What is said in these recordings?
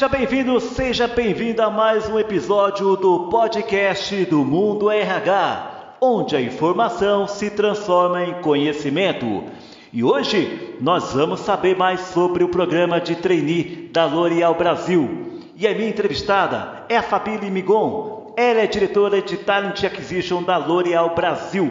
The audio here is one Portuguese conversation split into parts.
Seja bem-vindo, seja bem-vinda a mais um episódio do podcast do Mundo RH, onde a informação se transforma em conhecimento. E hoje nós vamos saber mais sobre o programa de trainee da L'Oréal Brasil. E a minha entrevistada é a Fabília Migon. Ela é diretora de Talent Acquisition da L'Oréal Brasil.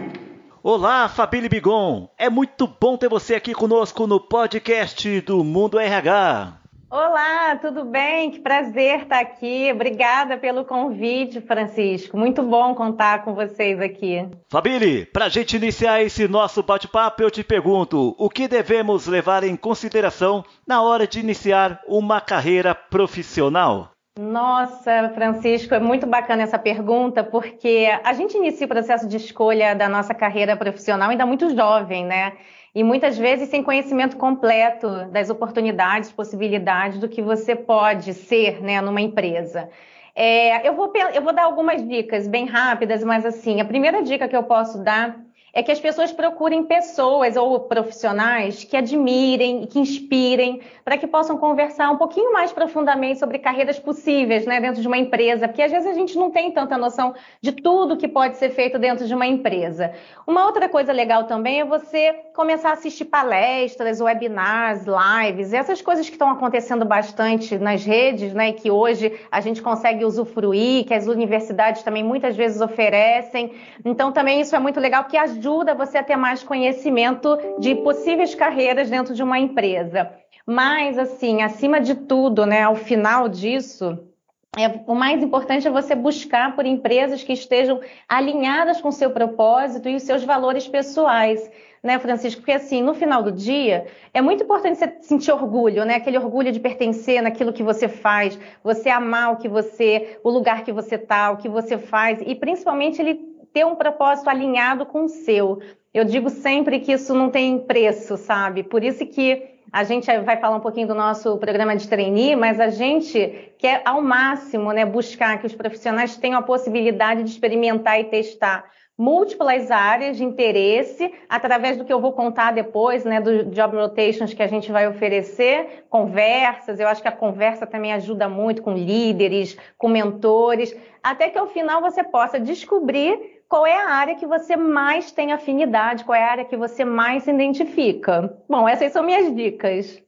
Olá, Fabília Migon. É muito bom ter você aqui conosco no podcast do Mundo RH. Olá, tudo bem? Que prazer estar aqui. Obrigada pelo convite, Francisco. Muito bom contar com vocês aqui. Fabília, para a gente iniciar esse nosso bate-papo, eu te pergunto: o que devemos levar em consideração na hora de iniciar uma carreira profissional? Nossa, Francisco, é muito bacana essa pergunta, porque a gente inicia o processo de escolha da nossa carreira profissional ainda muito jovem, né? E muitas vezes sem conhecimento completo das oportunidades, possibilidades do que você pode ser né, numa empresa. É, eu, vou, eu vou dar algumas dicas bem rápidas, mas assim, a primeira dica que eu posso dar é que as pessoas procurem pessoas ou profissionais que admirem e que inspirem para que possam conversar um pouquinho mais profundamente sobre carreiras possíveis né, dentro de uma empresa, porque às vezes a gente não tem tanta noção de tudo que pode ser feito dentro de uma empresa. Uma outra coisa legal também é você começar a assistir palestras, webinars, lives, essas coisas que estão acontecendo bastante nas redes, né, que hoje a gente consegue usufruir, que as universidades também muitas vezes oferecem. Então também isso é muito legal porque as ajuda você a ter mais conhecimento de possíveis carreiras dentro de uma empresa. Mas, assim, acima de tudo, né, ao final disso, é, o mais importante é você buscar por empresas que estejam alinhadas com o seu propósito e os seus valores pessoais, né, Francisco? Porque assim, no final do dia, é muito importante você sentir orgulho, né? Aquele orgulho de pertencer naquilo que você faz, você amar o que você, o lugar que você tá, o que você faz, e principalmente ele ter um propósito alinhado com o seu. Eu digo sempre que isso não tem preço, sabe? Por isso que a gente vai falar um pouquinho do nosso programa de trainee, mas a gente quer ao máximo né, buscar que os profissionais tenham a possibilidade de experimentar e testar múltiplas áreas de interesse, através do que eu vou contar depois, né, do job rotations que a gente vai oferecer, conversas, eu acho que a conversa também ajuda muito com líderes, com mentores, até que ao final você possa descobrir qual é a área que você mais tem afinidade, qual é a área que você mais se identifica. Bom, essas são minhas dicas.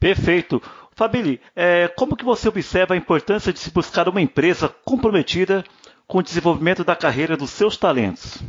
Perfeito. Fabili, é, como que você observa a importância de se buscar uma empresa comprometida com o desenvolvimento da carreira dos seus talentos?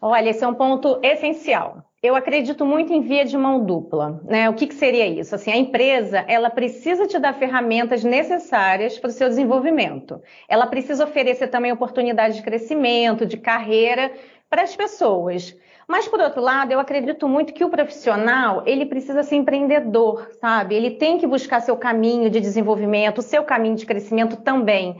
Olha, esse é um ponto essencial. Eu acredito muito em via de mão dupla. Né? O que, que seria isso? Assim, a empresa ela precisa te dar ferramentas necessárias para o seu desenvolvimento. Ela precisa oferecer também oportunidades de crescimento, de carreira para as pessoas. Mas, por outro lado, eu acredito muito que o profissional, ele precisa ser empreendedor, sabe? Ele tem que buscar seu caminho de desenvolvimento, seu caminho de crescimento também.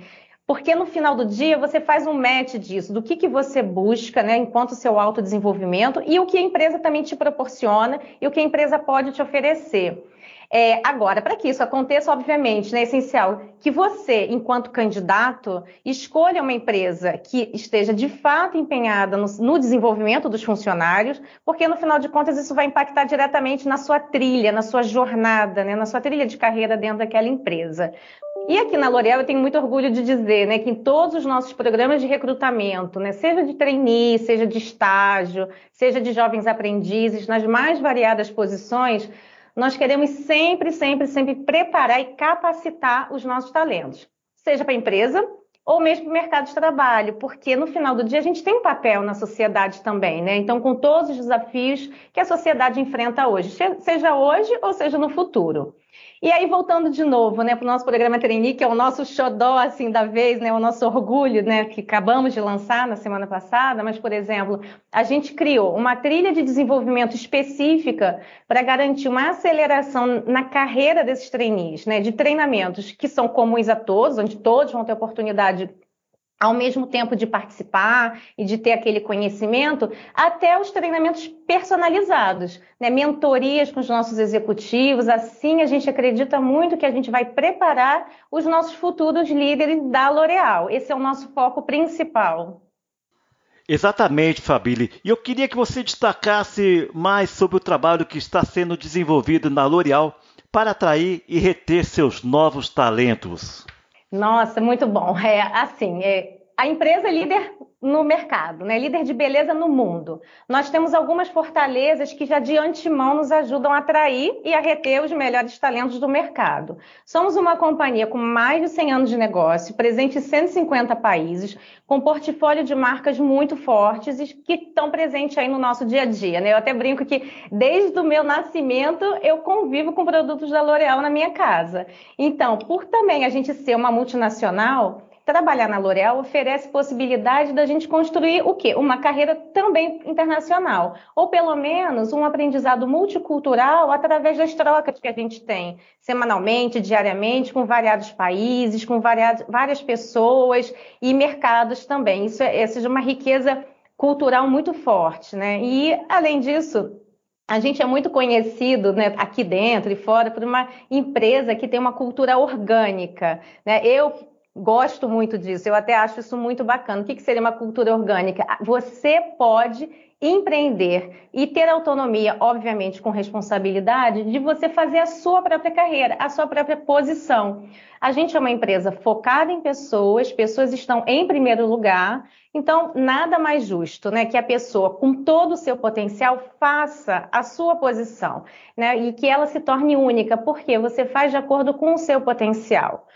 Porque no final do dia você faz um match disso, do que, que você busca, né, enquanto seu autodesenvolvimento e o que a empresa também te proporciona e o que a empresa pode te oferecer. É, agora, para que isso aconteça, obviamente, né, é essencial que você, enquanto candidato, escolha uma empresa que esteja de fato empenhada no, no, desenvolvimento dos funcionários, porque no final de contas isso vai impactar diretamente na sua trilha, na sua jornada, né, na sua trilha de carreira dentro daquela empresa. E aqui na L'Oréal eu tenho muito orgulho de dizer, né, que em todos os nossos programas de recrutamento, né, seja de trainee, seja de estágio, seja de jovens aprendizes, nas mais variadas posições, nós queremos sempre, sempre, sempre preparar e capacitar os nossos talentos, seja para a empresa ou mesmo para o mercado de trabalho, porque no final do dia a gente tem um papel na sociedade também, né? Então, com todos os desafios que a sociedade enfrenta hoje, seja hoje ou seja no futuro. E aí, voltando de novo, né, para o nosso programa Trainee, que é o nosso xodó, assim, da vez, né, o nosso orgulho, né, que acabamos de lançar na semana passada, mas, por exemplo, a gente criou uma trilha de desenvolvimento específica para garantir uma aceleração na carreira desses trainees, né, de treinamentos que são comuns a todos, onde todos vão ter oportunidade ao mesmo tempo de participar e de ter aquele conhecimento, até os treinamentos personalizados, né? mentorias com os nossos executivos. Assim, a gente acredita muito que a gente vai preparar os nossos futuros líderes da L'Oréal. Esse é o nosso foco principal. Exatamente, Fabile. E eu queria que você destacasse mais sobre o trabalho que está sendo desenvolvido na L'Oréal para atrair e reter seus novos talentos? Nossa, muito bom. É assim, é, a empresa é líder no mercado, né? líder de beleza no mundo. Nós temos algumas fortalezas que já de antemão nos ajudam a atrair e a reter os melhores talentos do mercado. Somos uma companhia com mais de 100 anos de negócio, presente em 150 países, com portfólio de marcas muito fortes e que estão presentes aí no nosso dia a dia. Né? Eu até brinco que desde o meu nascimento eu convivo com produtos da L'Oréal na minha casa. Então, por também a gente ser uma multinacional, trabalhar na L'Oréal oferece possibilidade da gente construir o quê? Uma carreira também internacional, ou pelo menos um aprendizado multicultural através das trocas que a gente tem semanalmente, diariamente, com variados países, com variados, várias pessoas e mercados também. Isso é, é uma riqueza cultural muito forte, né? E além disso, a gente é muito conhecido né, aqui dentro e fora por uma empresa que tem uma cultura orgânica. Né? Eu Gosto muito disso, eu até acho isso muito bacana. O que, seria uma cultura orgânica? Você pode empreender e ter autonomia, obviamente com responsabilidade, de você fazer a sua própria carreira, a sua própria posição. A gente é uma empresa focada em pessoas, pessoas estão em primeiro lugar, então nada mais justo, né, que a pessoa com todo o seu potencial faça a sua posição, né, e que ela se torne única, porque você faz de acordo com o seu potencial.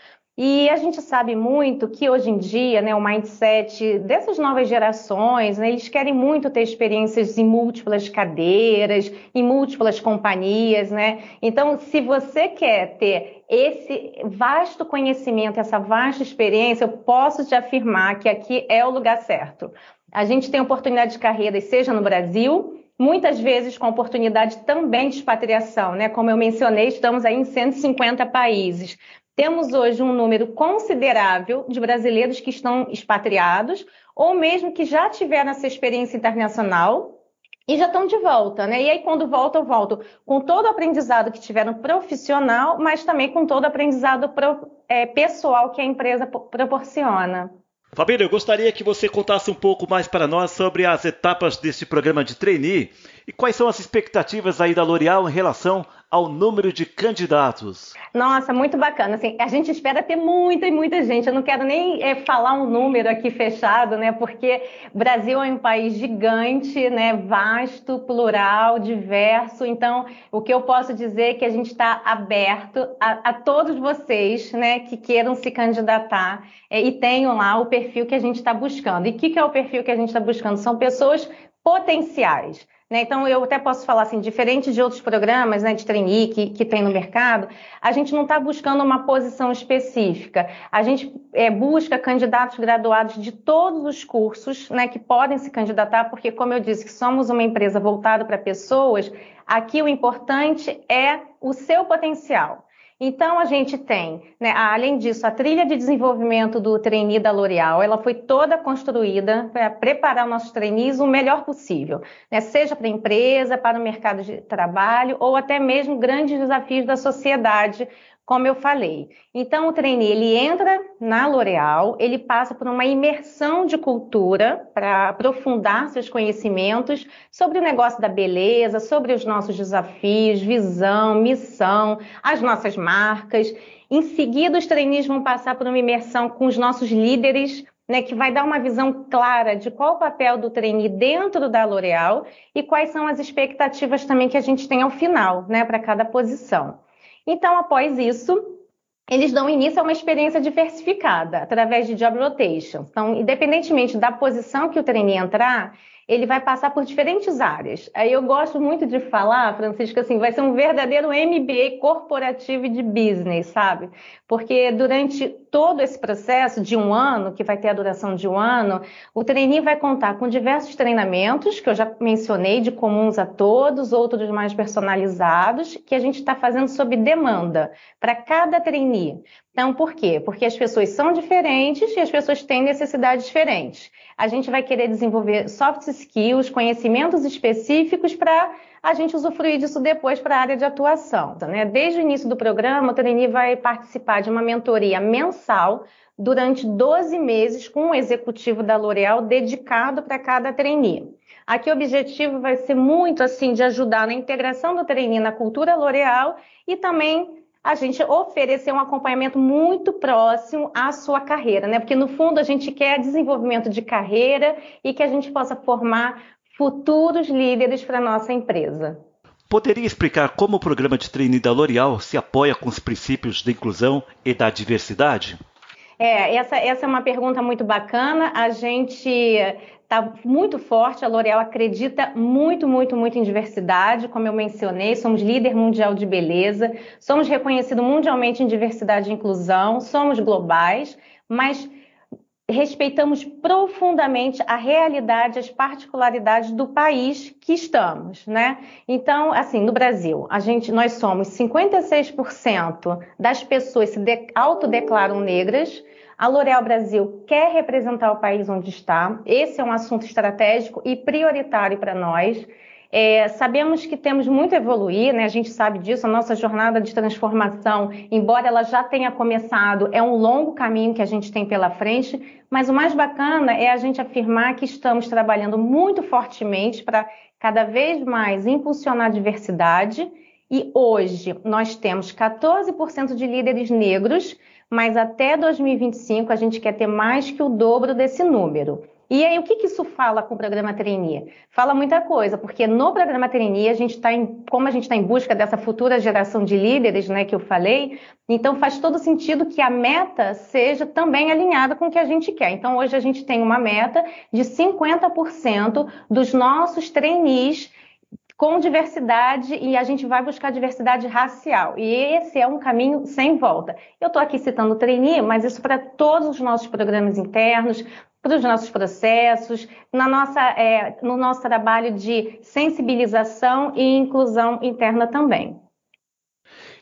E a gente sabe muito que hoje em dia, né, o mindset dessas novas gerações, né, eles querem muito ter experiências em múltiplas cadeiras, em múltiplas companhias, né? Então, se você quer ter esse vasto conhecimento, essa vasta experiência, eu posso te afirmar que aqui é o lugar certo. A gente tem oportunidade de carreira, seja no Brasil, muitas vezes com oportunidade também de expatriação, né? Como eu mencionei, estamos aí em 150 países. Temos hoje um número considerável de brasileiros que estão expatriados ou mesmo que já tiveram essa experiência internacional e já estão de volta, né? E aí, quando voltam, voltam com todo o aprendizado que tiveram profissional, mas também com todo o aprendizado pro, é, pessoal que a empresa proporciona. Fabílio, eu gostaria que você contasse um pouco mais para nós sobre as etapas deste programa de trainee e quais são as expectativas aí da L'Oréal em relação ao número de candidatos? Nossa, muito bacana. Assim, a gente espera ter muita e muita gente. Eu não quero nem é, falar um número aqui fechado, né? Porque o Brasil é um país gigante, né? Vasto, plural, diverso. Então, o que eu posso dizer é que a gente está aberto a, a, todos vocês, né? Que queiram se candidatar é, e tenham lá o perfil que a gente está buscando. E o que, que é o perfil que a gente está buscando? São pessoas potenciais né? Então, eu até posso falar assim, diferente de outros programas né, de trainee que, que tem no mercado, a gente não está buscando uma posição específica. A gente é, busca candidatos graduados de todos os cursos né, que podem se candidatar, porque, como eu disse, que somos uma empresa voltada para pessoas, aqui o importante é o seu potencial. Então, a gente tem, né, além disso, a trilha de desenvolvimento do trainee da L'Oréal, ela foi toda construída para preparar nossos trainees o melhor possível, né, seja para a empresa, para o mercado de trabalho ou até mesmo grandes desafios da sociedade, como eu falei. Então, o trainee, ele entra na L'Oréal, ele passa por uma imersão de cultura para aprofundar seus conhecimentos sobre o negócio da beleza, sobre os nossos desafios, visão, missão, as nossas marcas. Em seguida, os trainees vão passar por uma imersão com os nossos líderes, né, que vai dar uma visão clara de qual o papel do trainee dentro da L'Oréal e quais são as expectativas também que a gente tem ao final, né, para cada posição. Então, após isso, eles dão início a uma experiência diversificada através de job rotation. Então, independentemente da posição que o trainee entrar, ele vai passar por diferentes áreas. Aí eu gosto muito de falar, Francisco, assim, vai ser um verdadeiro MBA corporativo de business, sabe? Porque durante todo esse processo de um ano, que vai ter a duração de um ano, o trainee vai contar com diversos treinamentos, que eu já mencionei, de comuns a todos, outros mais personalizados, que a gente está fazendo sob demanda para cada trainee. Então, por quê? Porque as pessoas são diferentes e as pessoas têm necessidades diferentes. A gente vai querer desenvolver soft skills, conhecimentos específicos para a gente usufruir disso depois para a área de atuação. Né? Desde o início do programa, o trainee vai participar de uma mentoria mensal durante 12 meses com um executivo da L'Oréal dedicado para cada trainee. Aqui o objetivo vai ser muito assim de ajudar na integração do trainee na cultura L'Oréal e também a gente oferecer um acompanhamento muito próximo à sua carreira, né? Porque no fundo a gente quer desenvolvimento de carreira e que a gente possa formar futuros líderes para nossa empresa. Poderia explicar como o programa de treino da L'Oréal se apoia com os princípios da inclusão e da diversidade? É, essa, essa é uma pergunta muito bacana. A gente está muito forte, a L'Oréal acredita muito, muito, muito em diversidade, como eu mencionei, somos líder mundial de beleza, somos reconhecidos mundialmente em diversidade e inclusão, somos globais, mas respeitamos profundamente a realidade, as particularidades do país que estamos, né? Então, assim, no Brasil, a gente, nós somos 56% das pessoas se de, autodeclaram negras. A L'Oréal Brasil quer representar o país onde está. Esse é um assunto estratégico e prioritário para nós. É, sabemos que temos muito a evoluir, né? a gente sabe disso, a nossa jornada de transformação, embora ela já tenha começado, é um longo caminho que a gente tem pela frente, mas o mais bacana é a gente afirmar que estamos trabalhando muito fortemente para cada vez mais impulsionar a diversidade. E hoje nós temos 14% de líderes negros, mas até 2025 a gente quer ter mais que o dobro desse número. E aí, o que, que isso fala com o programa Trainee? Fala muita coisa, porque no programa Trainee, a gente está em, como a gente está em busca dessa futura geração de líderes, né, que eu falei, então faz todo sentido que a meta seja também alinhada com o que a gente quer. Então, hoje a gente tem uma meta de 50% dos nossos trainees com diversidade e a gente vai buscar diversidade racial. E esse é um caminho sem volta. Eu estou aqui citando o trainee, mas isso para todos os nossos programas internos, para os nossos processos, na nossa, é, no nosso trabalho de sensibilização e inclusão interna também.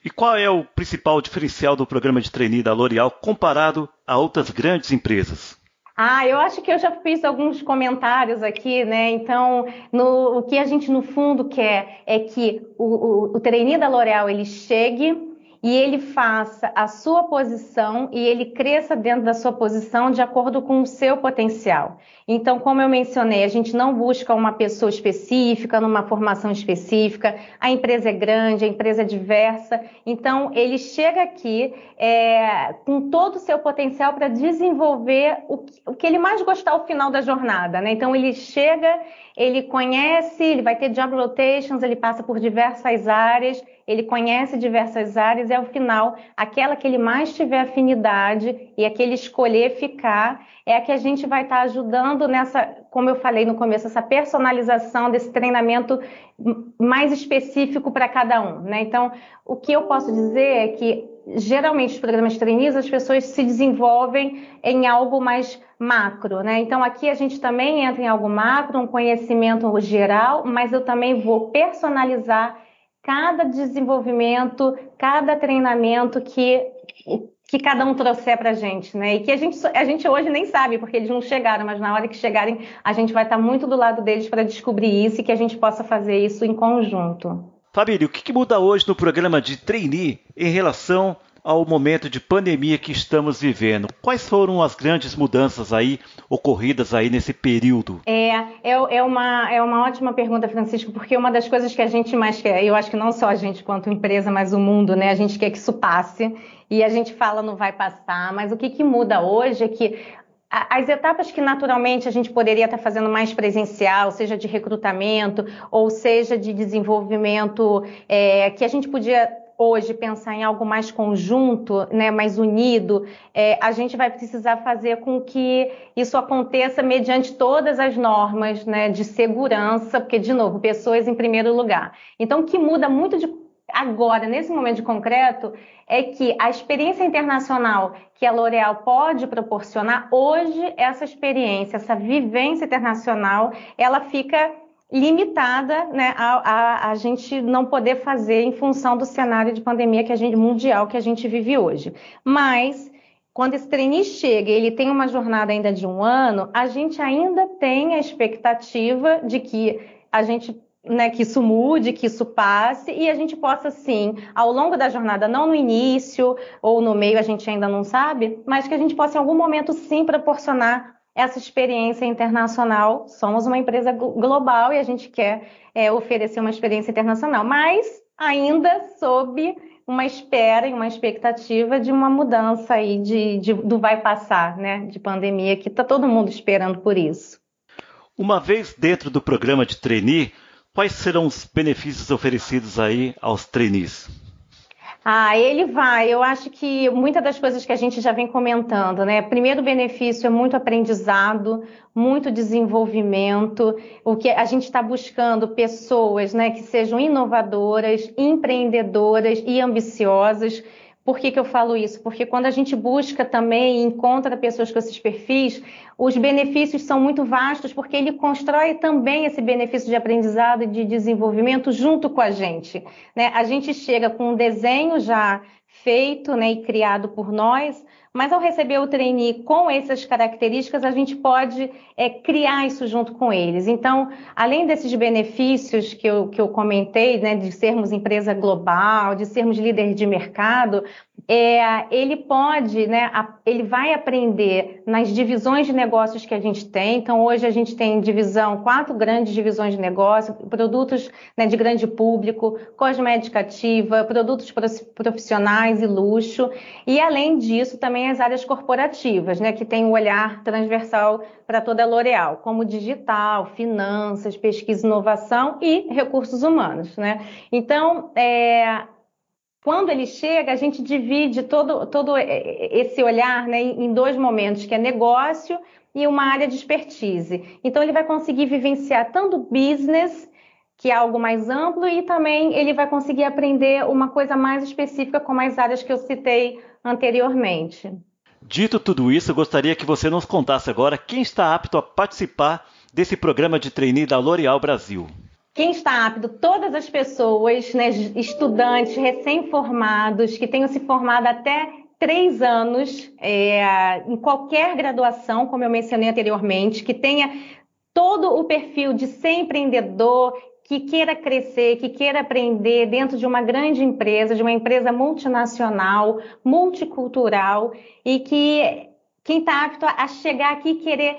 E qual é o principal diferencial do programa de trainee da L'Oréal comparado a outras grandes empresas? Ah, eu acho que eu já fiz alguns comentários aqui, né? Então, no, o que a gente no fundo quer é que o, o, o da L'Oréal ele chegue e ele faça a sua posição e ele cresça dentro da sua posição de acordo com o seu potencial. Então, como eu mencionei, a gente não busca uma pessoa específica, numa formação específica, a empresa é grande, a empresa é diversa, então ele chega aqui é, com todo o seu potencial para desenvolver o que, o que ele mais gostar ao final da jornada. Né? Então, ele chega, ele conhece, ele vai ter job rotations, ele passa por diversas áreas ele conhece diversas áreas e ao final, aquela que ele mais tiver afinidade e aquele escolher ficar, é a que a gente vai estar ajudando nessa, como eu falei no começo, essa personalização desse treinamento mais específico para cada um, né? Então, o que eu posso dizer é que geralmente os programas trainees as pessoas se desenvolvem em algo mais macro, né? Então aqui a gente também entra em algo macro, um conhecimento geral, mas eu também vou personalizar cada desenvolvimento, cada treinamento que, que cada um trouxer para a gente, né? E que a gente, a gente hoje nem sabe, porque eles não chegaram, mas na hora que chegarem, a gente vai estar muito do lado deles para descobrir isso e que a gente possa fazer isso em conjunto. Fabílio, o que, que muda hoje no programa de trainee em relação ao momento de pandemia que estamos vivendo. Quais foram as grandes mudanças aí ocorridas aí nesse período? É, é, é, uma, é uma ótima pergunta, Francisco, porque uma das coisas que a gente mais quer, eu acho que não só a gente quanto empresa, mas o mundo, né? A gente quer que isso passe e a gente fala não vai passar, mas o que, que muda hoje é que as etapas que naturalmente a gente poderia estar fazendo mais presencial, seja de recrutamento ou seja de desenvolvimento, é, que a gente podia hoje pensar em algo mais conjunto, né, mais unido, é, a gente vai precisar fazer com que isso aconteça mediante todas as normas né, de segurança, porque, de novo, pessoas em primeiro lugar. Então, o que muda muito de agora, nesse momento de concreto, é que a experiência internacional que a L'Oréal pode proporcionar, hoje, essa experiência, essa vivência internacional, ela fica limitada né, a, a, a, gente não poder fazer em função do cenário de pandemia que a gente, mundial que a gente vive hoje. Mas quando esse trainee chega e ele tem uma jornada ainda de um ano, a gente ainda tem a expectativa de que a gente né, que isso mude, que isso passe e a gente possa, sim, ao longo da jornada, não no início ou no meio, a gente ainda não sabe, mas que a gente possa, em algum momento, sim, proporcionar essa experiência internacional. Somos uma empresa global e a gente quer é, oferecer uma experiência internacional, mas ainda sob uma espera e uma expectativa de uma mudança aí de, de do vai passar, né, de pandemia, que está todo mundo esperando por isso. Uma vez dentro do programa de trainee, quais serão os benefícios oferecidos aí aos trainees? Ah, ele vai. Eu acho que muitas das coisas que a gente já vem comentando, né? Primeiro benefício é muito aprendizado, muito desenvolvimento. O que a gente está buscando pessoas, né, que sejam inovadoras, empreendedoras e ambiciosas por que, que eu falo isso? Porque quando a gente busca também e encontra pessoas com esses perfis, os benefícios são muito vastos, porque ele constrói também esse benefício de aprendizado e de desenvolvimento junto com a gente. Né? A gente chega com um desenho já feito né, e criado por nós, mas ao receber o trainee com essas características, a gente pode é, criar isso junto com eles. Então, além desses benefícios que eu, que eu comentei, né, de sermos empresa global, de sermos líder de mercado, é, ele pode, né, ele vai aprender nas divisões de negócios que a gente tem. Então, hoje a gente tem divisão, quatro grandes divisões de negócio, produtos né, de grande público, cosmética ativa, produtos profissionais e luxo. E, além disso, também as áreas corporativas, né, que tem um olhar transversal para toda a L'Oréal, como digital, finanças, pesquisa e inovação e recursos humanos. Né? Então, é, quando ele chega, a gente divide todo, todo esse olhar né, em dois momentos, que é negócio e uma área de expertise. Então, ele vai conseguir vivenciar tanto business, que é algo mais amplo, e também ele vai conseguir aprender uma coisa mais específica com as áreas que eu citei anteriormente. Dito tudo isso, gostaria que você nos contasse agora quem está apto a participar desse programa de trainee da L'Oréal Brasil. Quem está apto? Todas as pessoas, né, estudantes recém-formados, que tenham se formado até três anos é, em qualquer graduação, como eu mencionei anteriormente, que tenha todo o perfil de ser empreendedor, que queira crescer, que queira aprender dentro de uma grande empresa, de uma empresa multinacional, multicultural, e que quem está apto a chegar aqui querer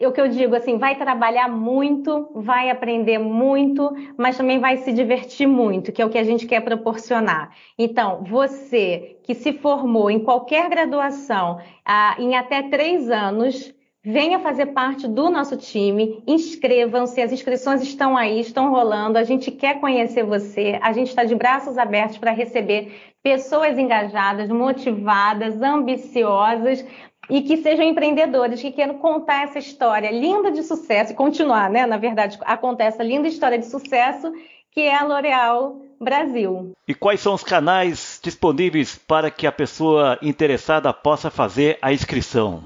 o que eu digo assim, vai trabalhar muito, vai aprender muito, mas também vai se divertir muito, que é o que a gente quer proporcionar. Então, você que se formou em qualquer graduação ah, em até três anos, venha fazer parte do nosso time, inscrevam-se, as inscrições estão aí, estão rolando, a gente quer conhecer você, a gente está de braços abertos para receber pessoas engajadas, motivadas, ambiciosas, e que sejam empreendedores, que queiram contar essa história linda de sucesso e continuar, né? Na verdade, acontece a linda história de sucesso que é a L'Oréal Brasil. E quais são os canais disponíveis para que a pessoa interessada possa fazer a inscrição?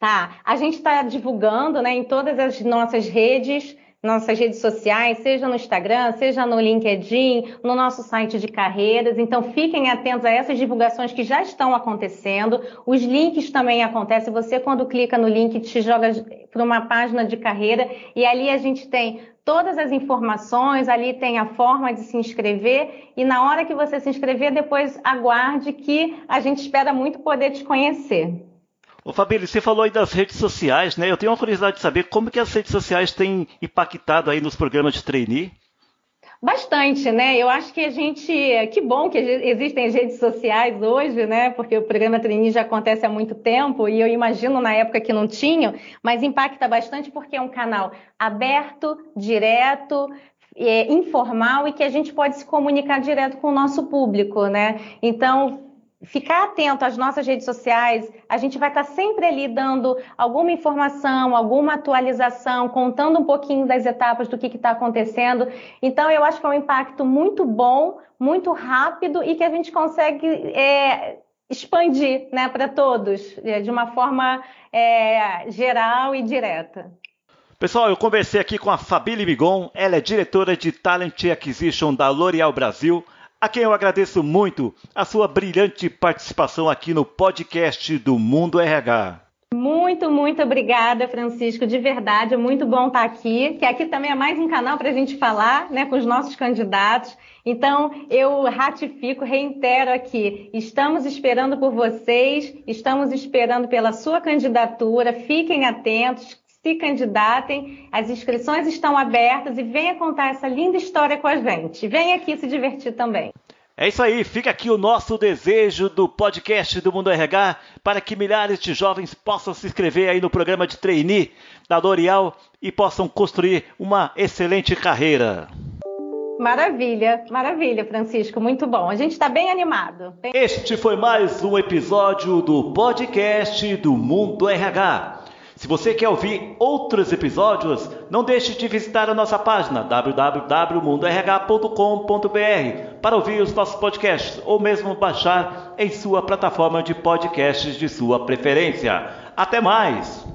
Tá, a gente está divulgando né, em todas as nossas redes nossas redes sociais, seja no Instagram, seja no LinkedIn, no nosso site de carreiras. Então, fiquem atentos a essas divulgações que já estão acontecendo. Os links também acontecem. Você, quando clica no link, te joga para uma página de carreira e ali a gente tem todas as informações, ali tem a forma de se inscrever e na hora que você se inscrever, depois aguarde que a gente espera muito poder te conhecer. Ô Fabílio, você falou aí das redes sociais, né? Eu tenho uma curiosidade de saber como que as redes sociais têm impactado aí nos programas de trainee. Bastante, né? Eu acho que a gente. Que bom que existem redes sociais hoje, né? Porque o programa Trainee já acontece há muito tempo e eu imagino na época que não tinham, mas impacta bastante porque é um canal aberto, direto, é, informal e que a gente pode se comunicar direto com o nosso público, né? Então, ficar atento às nossas redes sociais, a gente vai estar sempre ali dando alguma informação, alguma atualização, contando um pouquinho das etapas do que está acontecendo. Então, eu acho que é um impacto muito bom, muito rápido e que a gente consegue é, expandir né, para todos, é, de uma forma é, geral e direta. Pessoal, eu conversei aqui com a Fabília Migon, ela é diretora de Talent Acquisition da L'Oréal Brasil a quem eu agradeço muito a sua brilhante participação aqui no podcast do Mundo RH. Muito, muito obrigada, Francisco. De verdade, é muito bom estar aqui. Que aqui também é mais um canal para a gente falar né, com os nossos candidatos. Então, eu ratifico, reitero aqui: estamos esperando por vocês, estamos esperando pela sua candidatura. Fiquem atentos, se candidatem, as inscrições estão abertas e venha contar essa linda história com a gente. Venha aqui se divertir também. É isso aí, fica aqui o nosso desejo do podcast do Mundo RH para que milhares de jovens possam se inscrever aí no programa de trainee da L'Oréal e possam construir uma excelente carreira. Maravilha, maravilha, Francisco, muito bom. A gente está bem animado. Bem... Este foi mais um episódio do podcast do Mundo RH. Se você quer ouvir outros episódios, não deixe de visitar a nossa página www.mundorh.com.br para ouvir os nossos podcasts ou mesmo baixar em sua plataforma de podcasts de sua preferência. Até mais!